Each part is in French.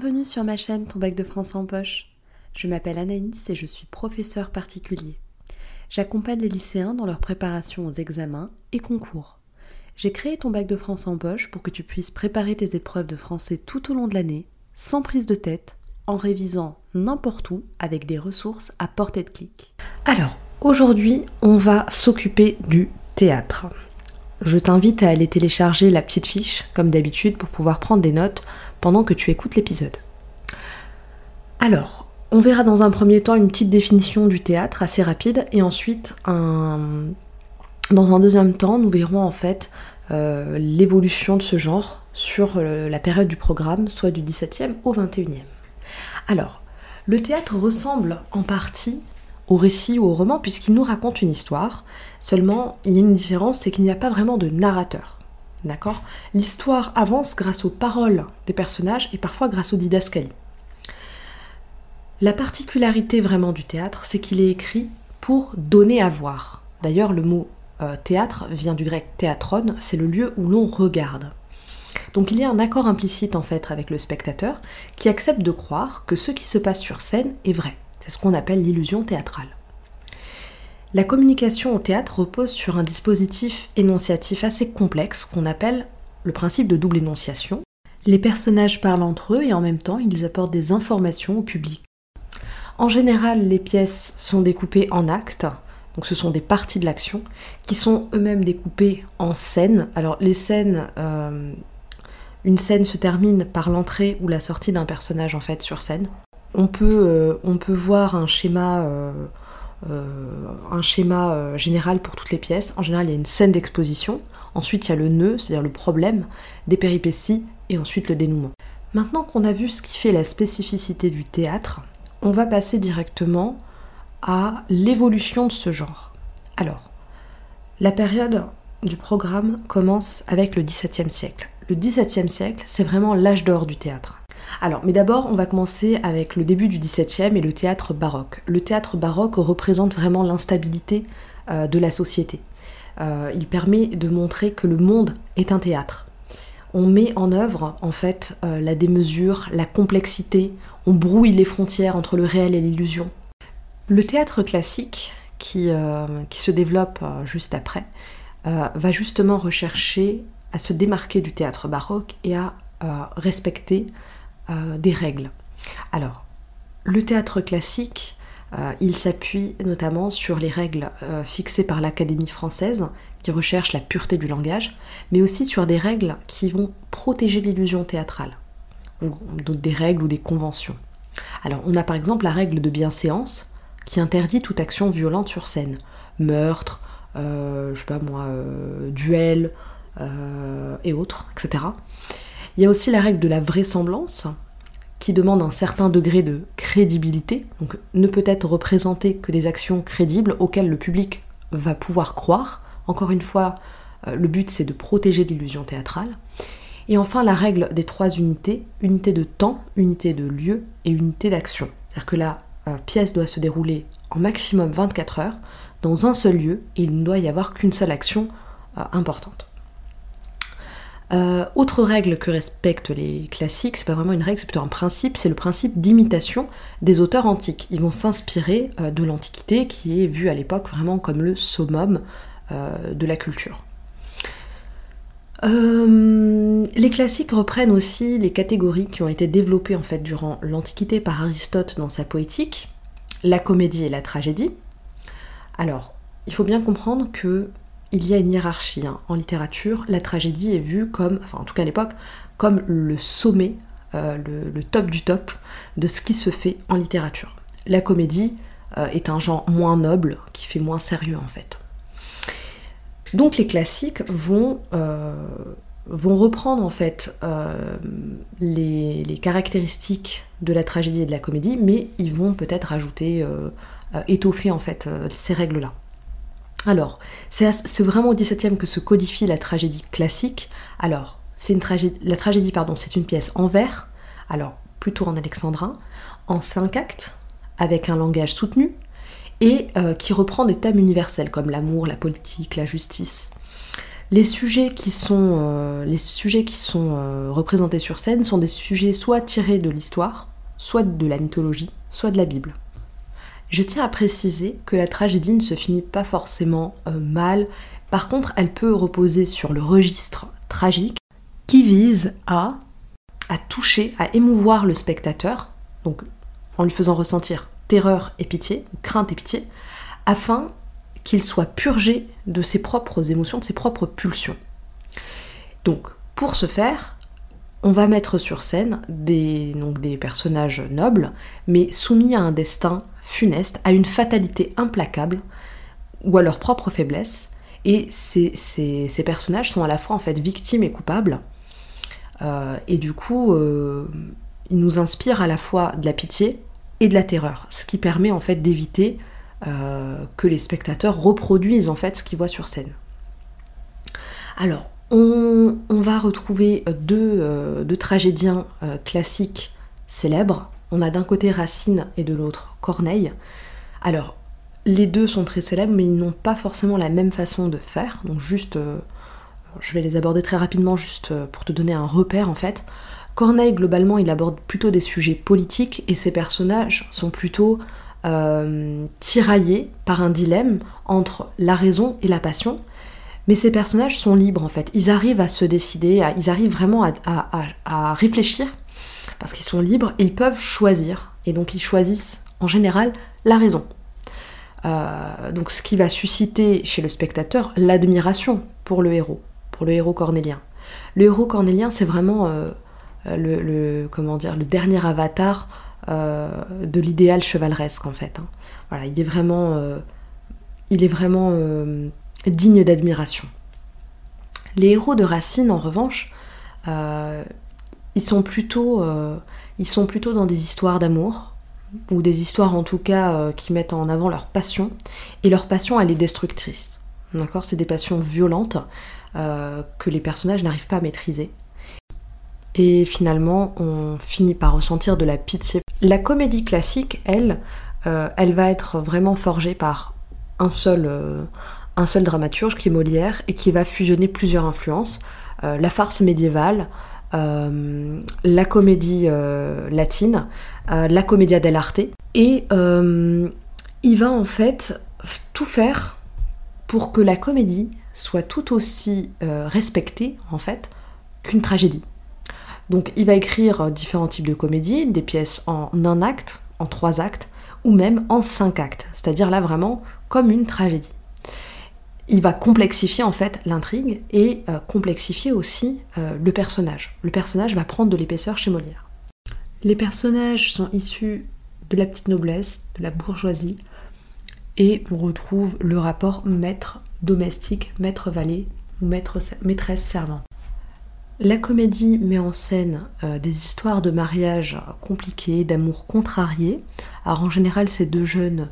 Bienvenue sur ma chaîne Ton bac de français en poche. Je m'appelle Anaïs et je suis professeur particulier. J'accompagne les lycéens dans leur préparation aux examens et concours. J'ai créé ton bac de français en poche pour que tu puisses préparer tes épreuves de français tout au long de l'année, sans prise de tête, en révisant n'importe où avec des ressources à portée de clic. Alors, aujourd'hui, on va s'occuper du théâtre. Je t'invite à aller télécharger la petite fiche, comme d'habitude, pour pouvoir prendre des notes pendant que tu écoutes l'épisode. Alors, on verra dans un premier temps une petite définition du théâtre assez rapide et ensuite dans un deuxième temps nous verrons en fait euh, l'évolution de ce genre sur euh, la période du programme, soit du 17e au 21e. Alors, le théâtre ressemble en partie au récit ou au roman puisqu'il nous raconte une histoire, seulement il y a une différence, c'est qu'il n'y a pas vraiment de narrateur. D'accord? L'histoire avance grâce aux paroles des personnages et parfois grâce aux didascalies. La particularité vraiment du théâtre, c'est qu'il est écrit pour donner à voir. D'ailleurs, le mot euh, théâtre vient du grec théatron, c'est le lieu où l'on regarde. Donc il y a un accord implicite en fait avec le spectateur qui accepte de croire que ce qui se passe sur scène est vrai. C'est ce qu'on appelle l'illusion théâtrale. La communication au théâtre repose sur un dispositif énonciatif assez complexe qu'on appelle le principe de double énonciation. Les personnages parlent entre eux et en même temps ils apportent des informations au public. En général, les pièces sont découpées en actes, donc ce sont des parties de l'action, qui sont eux-mêmes découpées en scènes. Alors les scènes, euh, une scène se termine par l'entrée ou la sortie d'un personnage en fait sur scène. On peut, euh, voir un schéma euh, un schéma euh, général pour toutes les pièces. En général, il y a une scène d'exposition. Ensuite, il y a le nœud, c'est-à-dire le problème, des péripéties, et ensuite le dénouement. Maintenant qu'on a vu ce qui fait la spécificité du théâtre, on va passer directement à l'évolution de ce genre. Alors, la période du programme commence avec le XVIIe siècle. Le XVIIe siècle, c'est vraiment l'âge d'or du théâtre. Alors, mais d'abord, on va commencer avec le début du XVIIe et le théâtre baroque. Le théâtre baroque représente vraiment l'instabilité euh, de la société. Euh, il permet de montrer que le monde est un théâtre. On met en œuvre, en fait, euh, la démesure, la complexité, on brouille les frontières entre le réel et l'illusion. Le théâtre classique, qui, qui se développe juste après, va justement rechercher à se démarquer du théâtre baroque et à respecter euh, des règles. Alors, le théâtre classique, euh, il s'appuie notamment sur les règles euh, fixées par l'Académie française, qui recherche la pureté du langage, mais aussi sur des règles qui vont protéger l'illusion théâtrale, ou des règles ou des conventions. Alors, on a par exemple la règle de bienséance, qui interdit toute action violente sur scène, meurtre, je sais pas moi, duel et autres, etc. Il y a aussi la règle de la vraisemblance, qui demande un certain degré de crédibilité, donc ne peut être représentée que des actions crédibles auxquelles le public va pouvoir croire. Encore une fois, euh, le but c'est de protéger l'illusion théâtrale. Et enfin la règle des trois unités, unité de temps, unité de lieu et unité d'action. C'est-à-dire que la euh, pièce doit se dérouler en maximum 24 heures dans un seul lieu et il ne doit y avoir qu'une seule action euh, importante. Euh, autre règle que respectent les classiques, c'est pas vraiment une règle, c'est plutôt un principe, c'est le principe d'imitation des auteurs antiques. Ils vont s'inspirer euh, de l'Antiquité, qui est vue à l'époque vraiment comme le summum euh, de la culture. les classiques reprennent aussi les catégories qui ont été développées en fait durant l'Antiquité par Aristote dans sa poétique, la comédie et la tragédie. Alors, il faut bien comprendre que il y a une hiérarchie. Hein. En littérature, la tragédie est vue comme, enfin en tout cas à l'époque, comme le sommet, euh, le, top du top de ce qui se fait en littérature. La comédie euh, est un genre moins noble, qui fait moins sérieux en fait. Donc les classiques vont, euh, reprendre en fait les, les, caractéristiques de la tragédie et de la comédie, mais ils vont peut-être ajouter, étoffer en fait ces règles-là. Alors, c'est vraiment au XVIIe que se codifie la tragédie classique. Alors, c'est tragédie, la tragédie, pardon, c'est une pièce en vers, alors plutôt en alexandrin, en cinq actes, avec un langage soutenu, et euh, qui reprend des thèmes universels comme l'amour, la politique, la justice. Les sujets qui sont, les sujets qui sont représentés sur scène sont des sujets soit tirés de l'histoire, soit de la mythologie, soit de la Bible. Je tiens à préciser que la tragédie ne se finit pas forcément mal, par contre elle peut reposer sur le registre tragique qui vise à, à toucher, à émouvoir le spectateur, donc en lui faisant ressentir terreur et pitié, crainte et pitié, afin qu'il soit purgé de ses propres émotions, de ses propres pulsions. Donc, pour ce faire, on va mettre sur scène des, donc des personnages nobles, mais soumis à un destin funeste, à une fatalité implacable, ou à leur propre faiblesse, et ces, personnages sont à la fois en fait victimes et coupables, euh, et du coup, euh, ils nous inspirent à la fois de la pitié et de la terreur, ce qui permet en fait d'éviter euh, que les spectateurs reproduisent en fait ce qu'ils voient sur scène. Alors, on, va retrouver deux, deux tragédiens classiques célèbres. On a d'un côté Racine et de l'autre Corneille. Alors, les deux sont très célèbres, mais ils n'ont pas forcément la même façon de faire. Donc juste, euh, je vais les aborder très rapidement, juste euh, pour te donner un repère en fait. Corneille, globalement, il aborde plutôt des sujets politiques et ses personnages sont plutôt euh, tiraillés par un dilemme entre la raison et la passion. Mais ces personnages sont libres en fait. Ils arrivent à se décider, ils arrivent vraiment à réfléchir parce qu'ils sont libres et ils peuvent choisir. Et donc ils choisissent en général la raison. Euh, donc ce qui va susciter chez le spectateur l'admiration pour le héros, pour le héros cornélien. Le héros cornélien, c'est vraiment euh, le, dire, le dernier avatar euh, de l'idéal chevaleresque en fait. Hein. Voilà, il est vraiment, il est vraiment digne d'admiration. Les héros de Racine, en revanche, ils sont plutôt, ils sont plutôt dans des histoires d'amour, ou des histoires en tout cas euh, qui mettent en avant leur passion, et leur passion elle est destructrice. D'accord? C'est des passions violentes euh, que les personnages n'arrivent pas à maîtriser. Et finalement, on finit par ressentir de la pitié. La comédie classique, elle, euh, elle va être vraiment forgée par un seul, un seul dramaturge qui est Molière et qui va fusionner plusieurs influences. la farce médiévale, euh, la comédie euh, latine, euh, la commedia dell'arte, et il va en fait tout faire pour que la comédie soit tout aussi respectée en fait qu'une tragédie. Donc il va écrire différents types de comédies, des pièces en un acte, en trois actes, ou même en cinq actes, c'est-à-dire là vraiment comme une tragédie il va complexifier en fait l'intrigue et euh, complexifier aussi euh, le personnage. Le personnage va prendre de l'épaisseur chez Molière. Les personnages sont issus de la petite noblesse, de la bourgeoisie, et on retrouve le rapport maître domestique, maître valet ou maître, maîtresse servant. La comédie met en scène euh, des histoires de mariage compliquées, d'amour contrarié. Alors en général, ces deux jeunes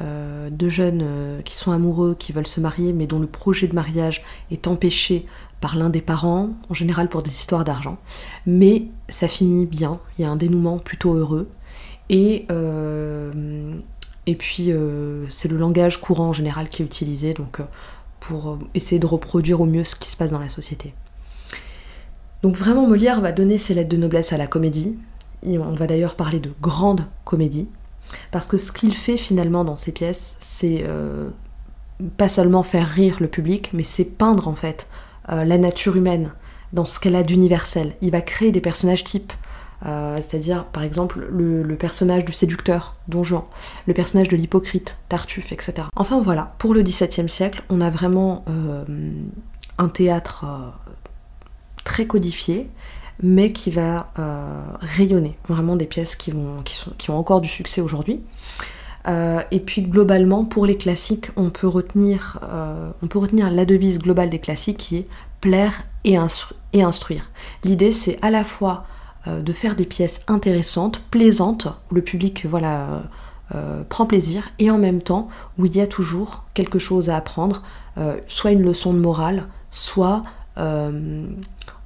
euh, deux jeunes euh, qui sont amoureux, qui veulent se marier, mais dont le projet de mariage est empêché par l'un des parents, en général pour des histoires d'argent. Mais ça finit bien, il y a un dénouement plutôt heureux. Et, euh, et puis c'est le langage courant en général qui est utilisé donc, pour essayer de reproduire au mieux ce qui se passe dans la société. Donc vraiment Molière va donner ses lettres de noblesse à la comédie. On va d'ailleurs parler de grande comédie. Parce que ce qu'il fait finalement dans ses pièces, c'est euh, pas seulement faire rire le public, mais c'est peindre en fait euh, la nature humaine dans ce qu'elle a d'universel. Il va créer des personnages types. Euh, c'est-à-dire par exemple le, personnage du séducteur, Don Juan, le personnage de l'hypocrite, Tartuffe, etc. Enfin voilà, pour le XVIIe siècle, on a vraiment un théâtre très codifié, mais qui va euh, rayonner. Vraiment des pièces qui, ont encore du succès aujourd'hui. Euh, et puis globalement, pour les classiques, on peut retenir, euh, on peut retenir la devise globale des classiques qui est plaire et, et instruire. L'idée, c'est à la fois de faire des pièces intéressantes, plaisantes, où le public voilà, prend plaisir, et en même temps où il y a toujours quelque chose à apprendre, soit une leçon de morale, soit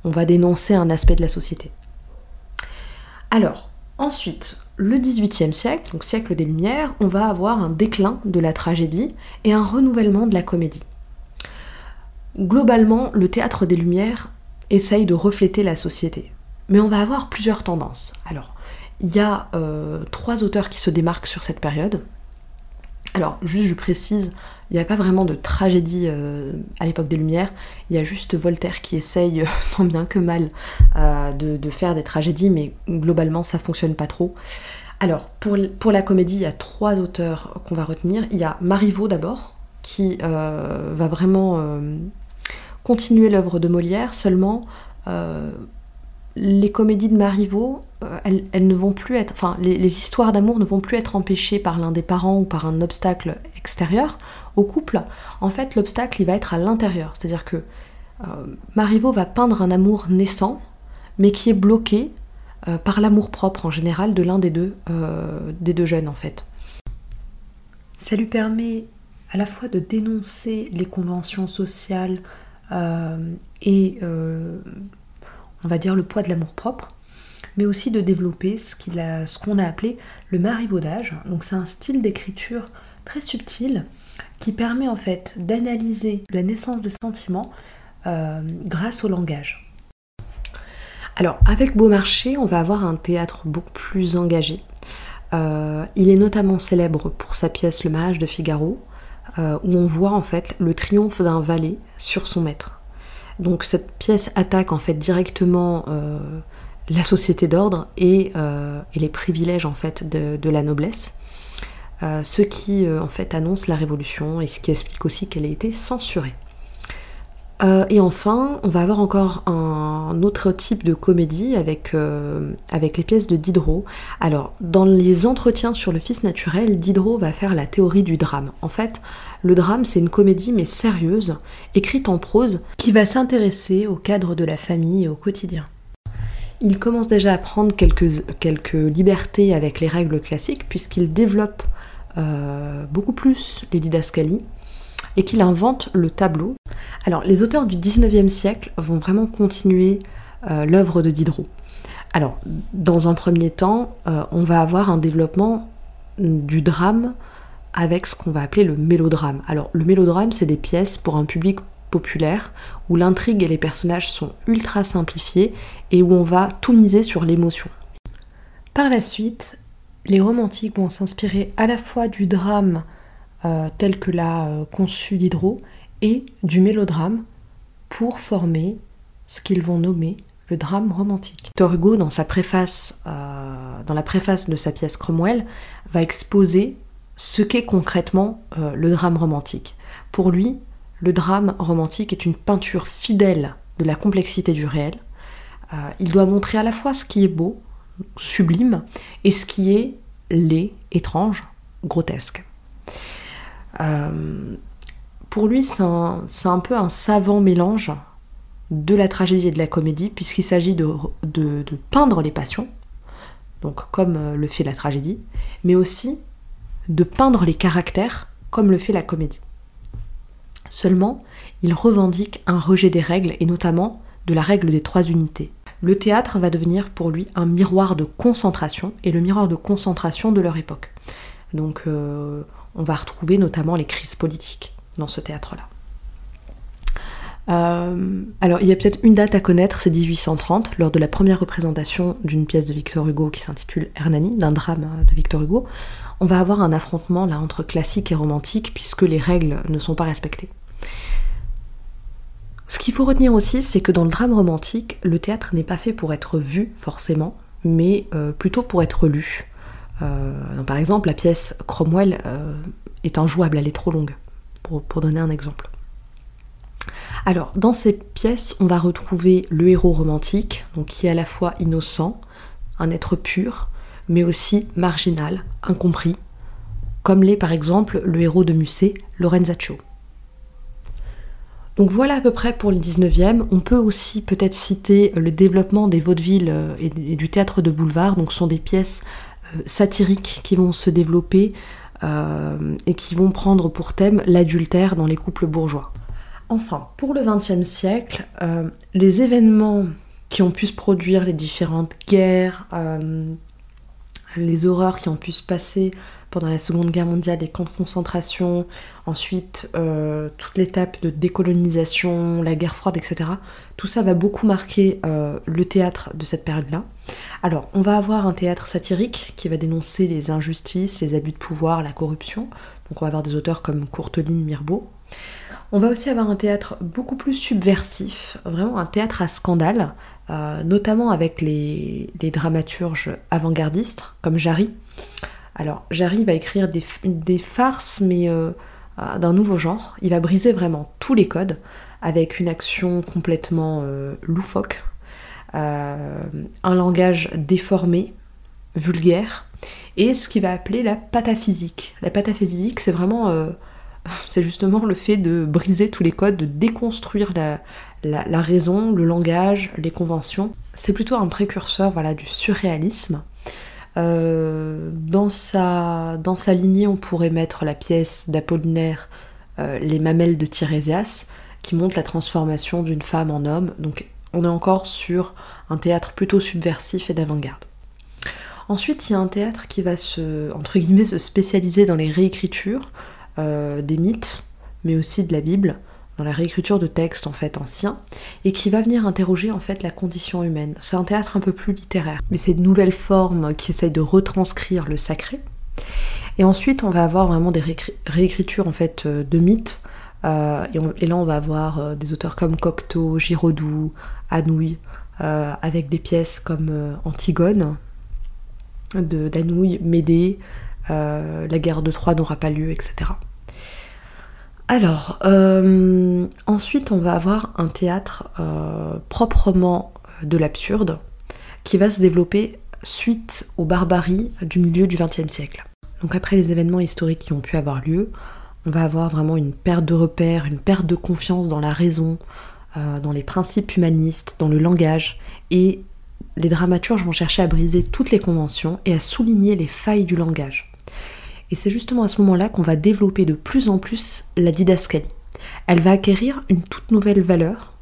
on va dénoncer un aspect de la société. Alors, ensuite, le XVIIIe siècle, donc siècle des Lumières, on va avoir un déclin de la tragédie et un renouvellement de la comédie. Globalement, le théâtre des Lumières essaye de refléter la société. Mais on va avoir plusieurs tendances. Alors, il y a euh, trois auteurs qui se démarquent sur cette période. Alors, juste je précise, il n'y a pas vraiment de tragédie euh, à l'époque des Lumières, il y a juste Voltaire qui essaye, tant bien que mal, euh, de, faire des tragédies, mais globalement ça fonctionne pas trop. Alors, pour, pour la comédie, il y a trois auteurs qu'on va retenir. Il y a Marivaux d'abord, qui va vraiment continuer l'œuvre de Molière, seulement les comédies de Marivaux, euh, elles, ne vont plus être, les, histoires d'amour ne vont plus être empêchées par l'un des parents ou par un obstacle extérieur au couple. En fait, l'obstacle, il va être à l'intérieur. C'est-à-dire que euh, Marivaux va peindre un amour naissant, mais qui est bloqué euh, par l'amour propre en général de l'un des deux, des deux jeunes en fait. Ça lui permet à la fois de dénoncer les conventions sociales et on va dire, le poids de l'amour-propre, mais aussi de développer ce qu'on a, appelé le marivaudage. Donc c'est un style d'écriture très subtil qui permet en fait d'analyser la naissance des sentiments euh, grâce au langage. Alors avec Beaumarchais, on va avoir un théâtre beaucoup plus engagé. Euh, il est notamment célèbre pour sa pièce Le mariage de Figaro, euh, où on voit en fait le triomphe d'un valet sur son maître. Donc cette pièce attaque en fait directement la société d'ordre et, euh, les privilèges en fait de, la noblesse, euh, ce qui en fait annonce la révolution et ce qui explique aussi qu'elle a été censurée. et enfin, on va avoir encore un autre type de comédie avec, avec les pièces de Diderot. Alors, dans les entretiens sur le fils naturel, Diderot va faire la théorie du drame. En fait, le drame, c'est une comédie mais sérieuse, écrite en prose, qui va s'intéresser au cadre de la famille et au quotidien. Il commence déjà à prendre quelques, libertés avec les règles classiques, puisqu'il développe euh, beaucoup plus les didascalies et qu'il invente le tableau. Alors, les auteurs du 19e siècle vont vraiment continuer euh, l'œuvre de Diderot. Alors, dans un premier temps, euh, on va avoir un développement du drame avec ce qu'on va appeler le mélodrame. Alors le mélodrame, c'est des pièces pour un public populaire où l'intrigue et les personnages sont ultra simplifiés et où on va tout miser sur l'émotion. Par la suite, les romantiques vont s'inspirer à la fois du drame euh, tel que l'a euh, conçu Diderot et du mélodrame pour former ce qu'ils vont nommer le drame romantique. Victor Hugo, dans sa préface, euh, dans la préface de sa pièce Cromwell, va exposer ce qu'est concrètement le drame romantique. Pour lui, le drame romantique est une peinture fidèle de la complexité du réel. Euh, il doit montrer à la fois ce qui est beau, sublime, et ce qui est laid, étrange, grotesque. Euh, pour lui, c'est un, peu un savant mélange de la tragédie et de la comédie, puisqu'il s'agit de, de, peindre les passions, donc comme le fait la tragédie, mais aussi de peindre les caractères comme le fait la comédie. Seulement, il revendique un rejet des règles et notamment de la règle des trois unités. Le théâtre va devenir pour lui un miroir de concentration et le miroir de concentration de leur époque. Donc euh, on va retrouver notamment les crises politiques dans ce théâtre-là. Euh, alors il y a peut-être une date à connaître, c'est 1830, lors de la première représentation d'une pièce de Victor Hugo qui s'intitule Hernani, d'un drame de Victor Hugo on va avoir un affrontement là entre classique et romantique puisque les règles ne sont pas respectées. Ce qu'il faut retenir aussi, c'est que dans le drame romantique, le théâtre n'est pas fait pour être vu forcément, mais euh, plutôt pour être lu. Euh, par exemple, la pièce Cromwell euh, est injouable, elle est trop longue, pour, donner un exemple. Alors, dans ces pièces, on va retrouver le héros romantique, qui est à la fois innocent, un être pur, mais aussi marginal, incompris, comme l'est par exemple le héros de Musset, Lorenzaccio. Donc voilà à peu près pour le 19e. On peut aussi peut-être citer le développement des vaudevilles euh, et du théâtre de boulevard. Donc ce sont des pièces euh, satiriques qui vont se développer euh, et qui vont prendre pour thème l'adultère dans les couples bourgeois. Enfin, pour le 20e siècle, les événements qui ont pu se produire, les différentes guerres, les horreurs qui ont pu se passer pendant la Seconde Guerre mondiale, les camps de concentration, ensuite euh, toute l'étape de décolonisation, la guerre froide, etc. Tout ça va beaucoup marquer euh, le théâtre de cette période-là. Alors, on va avoir un théâtre satirique qui va dénoncer les injustices, les abus de pouvoir, la corruption. Donc on va avoir des auteurs comme Courteline, Mirbeau. On va aussi avoir un théâtre beaucoup plus subversif, vraiment un théâtre à scandale, euh, notamment avec les, dramaturges avant-gardistes comme Jarry. Alors Jarry va écrire des, farces, mais euh, euh, d'un nouveau genre. Il va briser vraiment tous les codes avec une action complètement loufoque, un langage déformé, vulgaire, et ce qu'il va appeler la pataphysique. La pataphysique, c'est vraiment c'est justement le fait de briser tous les codes, de déconstruire la, raison, le langage, les conventions. C'est plutôt un précurseur voilà, du surréalisme. Euh, dans, sa, lignée, on pourrait mettre la pièce d'Apollinaire euh, Les mamelles de Tirésias, qui montre la transformation d'une femme en homme. Donc on est encore sur un théâtre plutôt subversif et d'avant-garde. Ensuite, il y a un théâtre qui va se, entre spécialiser dans les réécritures, euh, des mythes, mais aussi de la Bible, dans la réécriture de textes en fait anciens, et qui va venir interroger en fait la condition humaine. C'est un théâtre un peu plus littéraire, mais c'est de nouvelles formes qui essayent de retranscrire le sacré. Et ensuite, on va avoir vraiment des réécritures en fait euh, de mythes. Euh, et, là, on va avoir des auteurs comme Cocteau, Giraudoux, Anouilh, avec des pièces comme Antigone d'Anouilh, Médée, euh, la guerre de Troie n'aura pas lieu, etc. Alors, euh, ensuite, on va avoir un théâtre euh, proprement de l'absurde qui va se développer suite aux barbaries du milieu du XXe siècle. Donc après les événements historiques qui ont pu avoir lieu, on va avoir vraiment une perte de repères, une perte de confiance dans la raison, dans les principes humanistes, dans le langage, et les dramaturges vont chercher à briser toutes les conventions et à souligner les failles du langage. Et c'est justement à ce moment-là qu'on va développer de plus en plus la didascalie. Elle va acquérir une toute nouvelle valeur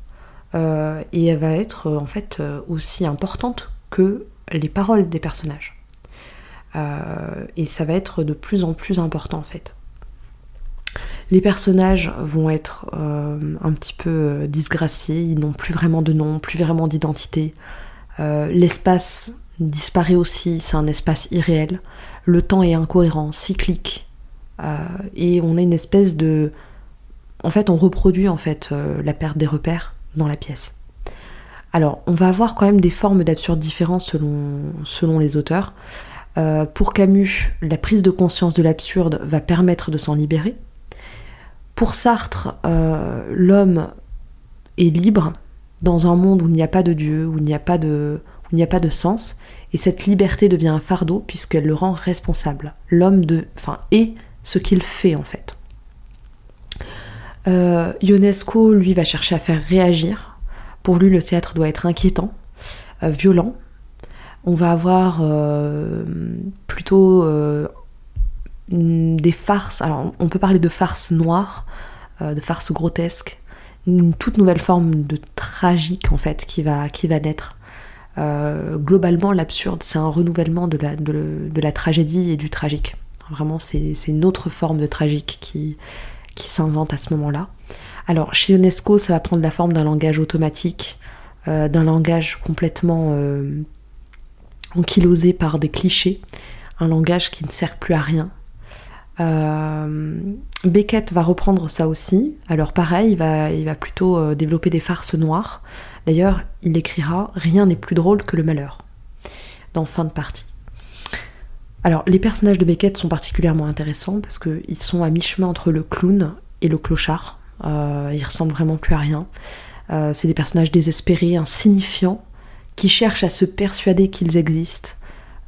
euh, et elle va être euh, en fait euh, aussi importante que les paroles des personnages. et ça va être de plus en plus important en fait. Les personnages vont être un petit peu disgraciés, ils n'ont plus vraiment de nom, plus vraiment d'identité. L'espace disparaît aussi, c'est un espace irréel le temps est incohérent, cyclique, euh, et on a une espèce de... En fait, on reproduit en fait euh, la perte des repères dans la pièce. Alors, on va avoir quand même des formes d'absurde différentes selon, selon les auteurs. Euh, pour Camus, la prise de conscience de l'absurde va permettre de s'en libérer. Pour Sartre, l'homme est libre dans un monde où il n'y a pas de Dieu, où il n'y a pas de, il n'y a pas de sens, et cette liberté devient un fardeau puisqu'elle le rend responsable. L'homme de, enfin, est ce qu'il fait en fait. Euh, Ionesco, lui, va chercher à faire réagir. Pour lui, le théâtre doit être inquiétant, euh, violent. On va avoir euh, plutôt des farces. Alors, on peut parler de farces noires, de farces grotesques, une toute nouvelle forme de tragique en fait qui va, qui va naître. Euh, globalement, l'absurde, c'est un renouvellement de la, de, la, tragédie et du tragique. Vraiment, c'est une autre forme de tragique qui, qui s'invente à ce moment-là. Alors, chez UNESCO, ça va prendre la forme d'un langage automatique, euh, d'un langage complètement euh, ankylosé par des clichés, un langage qui ne sert plus à rien. Beckett va reprendre ça aussi. Alors pareil, il va, il va plutôt développer des farces noires, D'ailleurs, il écrira Rien n'est plus drôle que le malheur dans Fin de partie. Alors, les personnages de Beckett sont particulièrement intéressants parce qu'ils sont à mi-chemin entre le clown et le clochard. Euh, ils ressemblent vraiment plus à rien. Euh, c'est des personnages désespérés, insignifiants, qui cherchent à se persuader qu'ils existent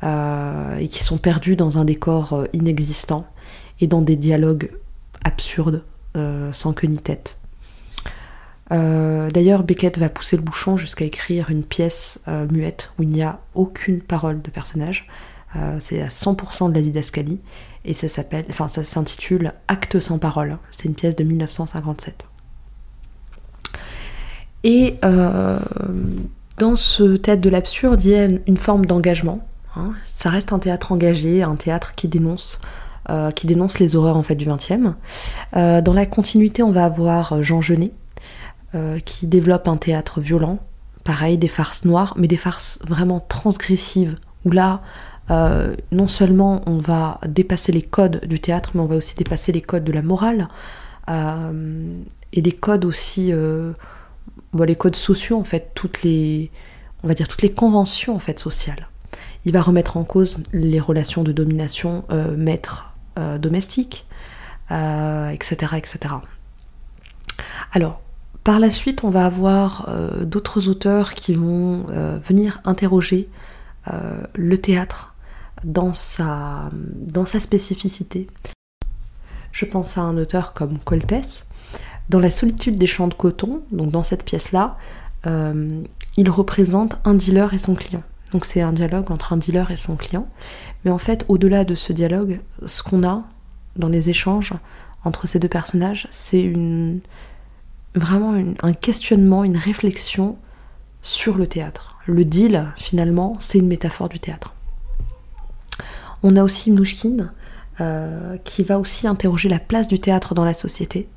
euh, et qui sont perdus dans un décor inexistant et dans des dialogues absurdes, sans queue ni tête. Euh, d'ailleurs, Beckett va pousser le bouchon jusqu'à écrire une pièce euh, muette où il n'y a aucune parole de personnage. Euh, c'est à 100% de la didascalie et ça s'appelle, enfin ça s'intitule Acte sans parole. C'est une pièce de 1957. Et dans ce théâtre de l'absurde, il y a une forme d'engagement. Hein. Ça reste un théâtre engagé, un théâtre qui dénonce qui dénonce les horreurs en fait du XXe. dans la continuité, on va avoir Jean Genet, qui développe un théâtre violent, pareil, des farces noires, mais des farces vraiment transgressives, où là, non seulement on va dépasser les codes du théâtre, mais on va aussi dépasser les codes de la morale, et les codes aussi, les codes sociaux en fait, toutes les, on va dire toutes les conventions en fait sociales. Il va remettre en cause les relations de domination euh, maître euh, domestique, etc., euh, etc. Alors, par la suite, on va avoir d'autres auteurs qui vont venir interroger le théâtre dans sa, dans sa spécificité. Je pense à un auteur comme Coltès. Dans La solitude des champs de coton, donc dans cette pièce-là, il représente un dealer et son client. Donc c'est un dialogue entre un dealer et son client. Mais en fait, au-delà de ce dialogue, ce qu'on a dans les échanges entre ces deux personnages, c'est une, vraiment un questionnement, une réflexion sur le théâtre. Le deal, finalement, c'est une métaphore du théâtre. On a aussi Mnouchkine, euh, qui va aussi interroger la place du théâtre dans la société,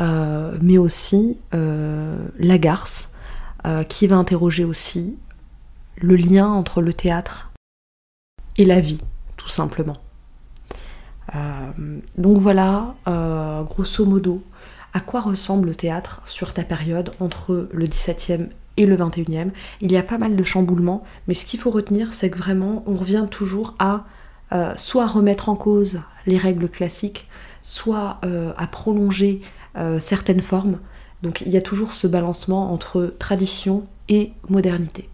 euh, mais aussi euh, Lagarce, qui va interroger aussi le lien entre le théâtre et la vie, tout simplement. Donc voilà, grosso modo, à quoi ressemble le théâtre sur ta période entre le 17e et le 21e. Il y a pas mal de chamboulements, mais ce qu'il faut retenir, c'est que vraiment, on revient toujours à soit remettre en cause les règles classiques, soit à prolonger certaines formes, donc il y a toujours ce balancement entre tradition et modernité.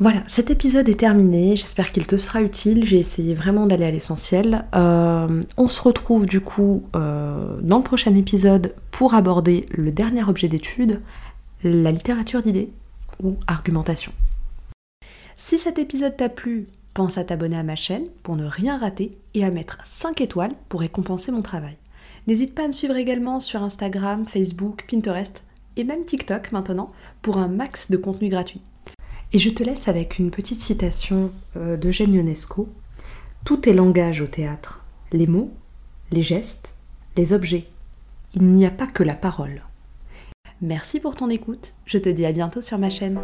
Voilà, cet épisode est terminé, j'espère qu'il te sera utile, j'ai essayé vraiment d'aller à l'essentiel. Euh, on se retrouve du coup euh, dans le prochain épisode pour aborder le dernier objet d'étude, la littérature d'idées ou argumentation. Si cet épisode t'a plu, pense à t'abonner à ma chaîne pour ne rien rater et à mettre 5 étoiles pour récompenser mon travail. N'hésite pas à me suivre également sur Instagram, Facebook, Pinterest et même TikTok maintenant pour un max de contenu gratuit. Et je te laisse avec une petite citation euh, d'Eugène Ionesco. Tout est langage au théâtre. Les mots, les gestes, les objets. Il n'y a pas que la parole. Merci pour ton écoute. Je te dis à bientôt sur ma chaîne.